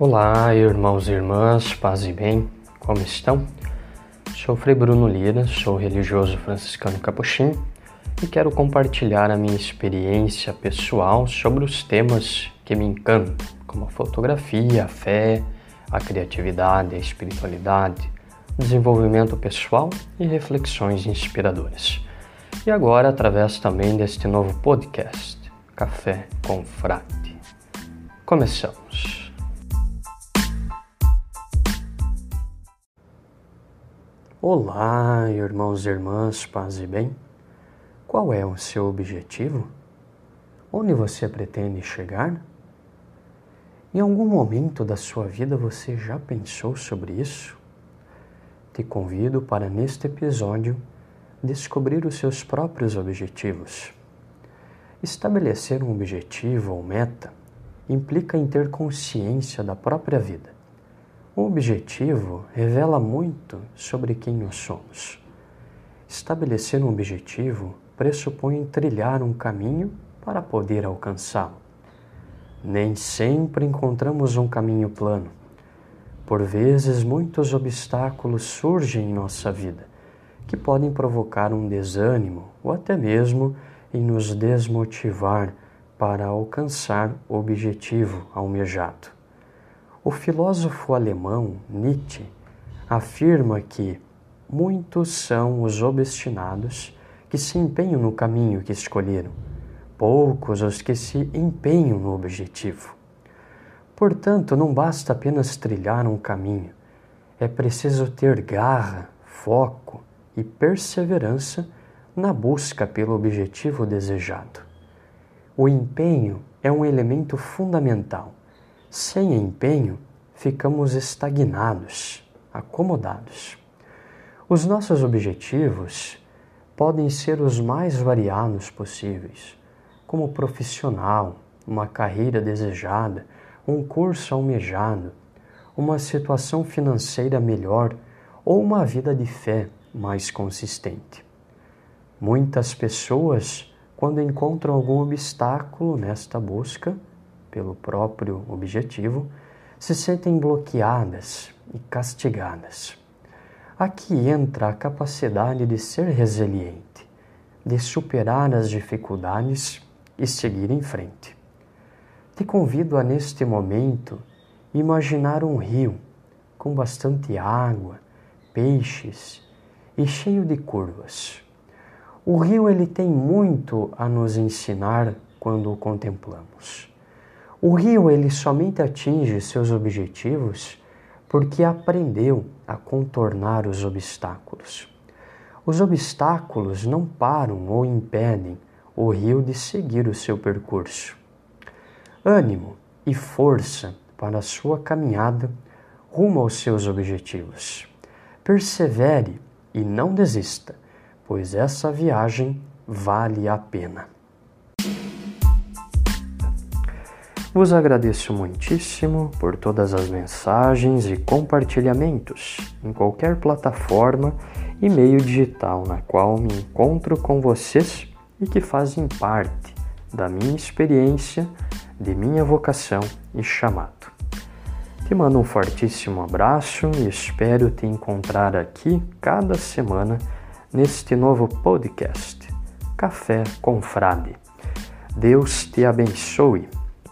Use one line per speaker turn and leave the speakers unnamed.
Olá, irmãos e irmãs, paz e bem, como estão? Sou Frei Bruno Lira, sou religioso franciscano capuchinho e quero compartilhar a minha experiência pessoal sobre os temas que me encantam, como a fotografia, a fé, a criatividade, a espiritualidade, desenvolvimento pessoal e reflexões inspiradoras. E agora, através também deste novo podcast, Café com Frade. Começamos. Olá, irmãos e irmãs, paz e bem. Qual é o seu objetivo? Onde você pretende chegar? Em algum momento da sua vida você já pensou sobre isso? Te convido para, neste episódio, descobrir os seus próprios objetivos. Estabelecer um objetivo ou meta implica em ter consciência da própria vida o objetivo revela muito sobre quem nós somos. Estabelecer um objetivo pressupõe trilhar um caminho para poder alcançá-lo. Nem sempre encontramos um caminho plano. Por vezes, muitos obstáculos surgem em nossa vida que podem provocar um desânimo ou até mesmo em nos desmotivar para alcançar o objetivo almejado. O filósofo alemão Nietzsche afirma que muitos são os obstinados que se empenham no caminho que escolheram, poucos os que se empenham no objetivo. Portanto, não basta apenas trilhar um caminho, é preciso ter garra, foco e perseverança na busca pelo objetivo desejado. O empenho é um elemento fundamental sem empenho, ficamos estagnados, acomodados. Os nossos objetivos podem ser os mais variados possíveis, como profissional, uma carreira desejada, um curso almejado, uma situação financeira melhor ou uma vida de fé mais consistente. Muitas pessoas, quando encontram algum obstáculo nesta busca, pelo próprio objetivo, se sentem bloqueadas e castigadas. Aqui entra a capacidade de ser resiliente, de superar as dificuldades e seguir em frente. Te convido a, neste momento, imaginar um rio com bastante água, peixes e cheio de curvas. O rio ele tem muito a nos ensinar quando o contemplamos. O rio ele somente atinge seus objetivos porque aprendeu a contornar os obstáculos. Os obstáculos não param ou impedem o rio de seguir o seu percurso. Ânimo e força para a sua caminhada rumo aos seus objetivos. Persevere e não desista, pois essa viagem vale a pena. Vos agradeço muitíssimo por todas as mensagens e compartilhamentos em qualquer plataforma e meio digital na qual me encontro com vocês e que fazem parte da minha experiência, de minha vocação e chamado. Te mando um fortíssimo abraço e espero te encontrar aqui cada semana neste novo podcast Café com Frade. Deus te abençoe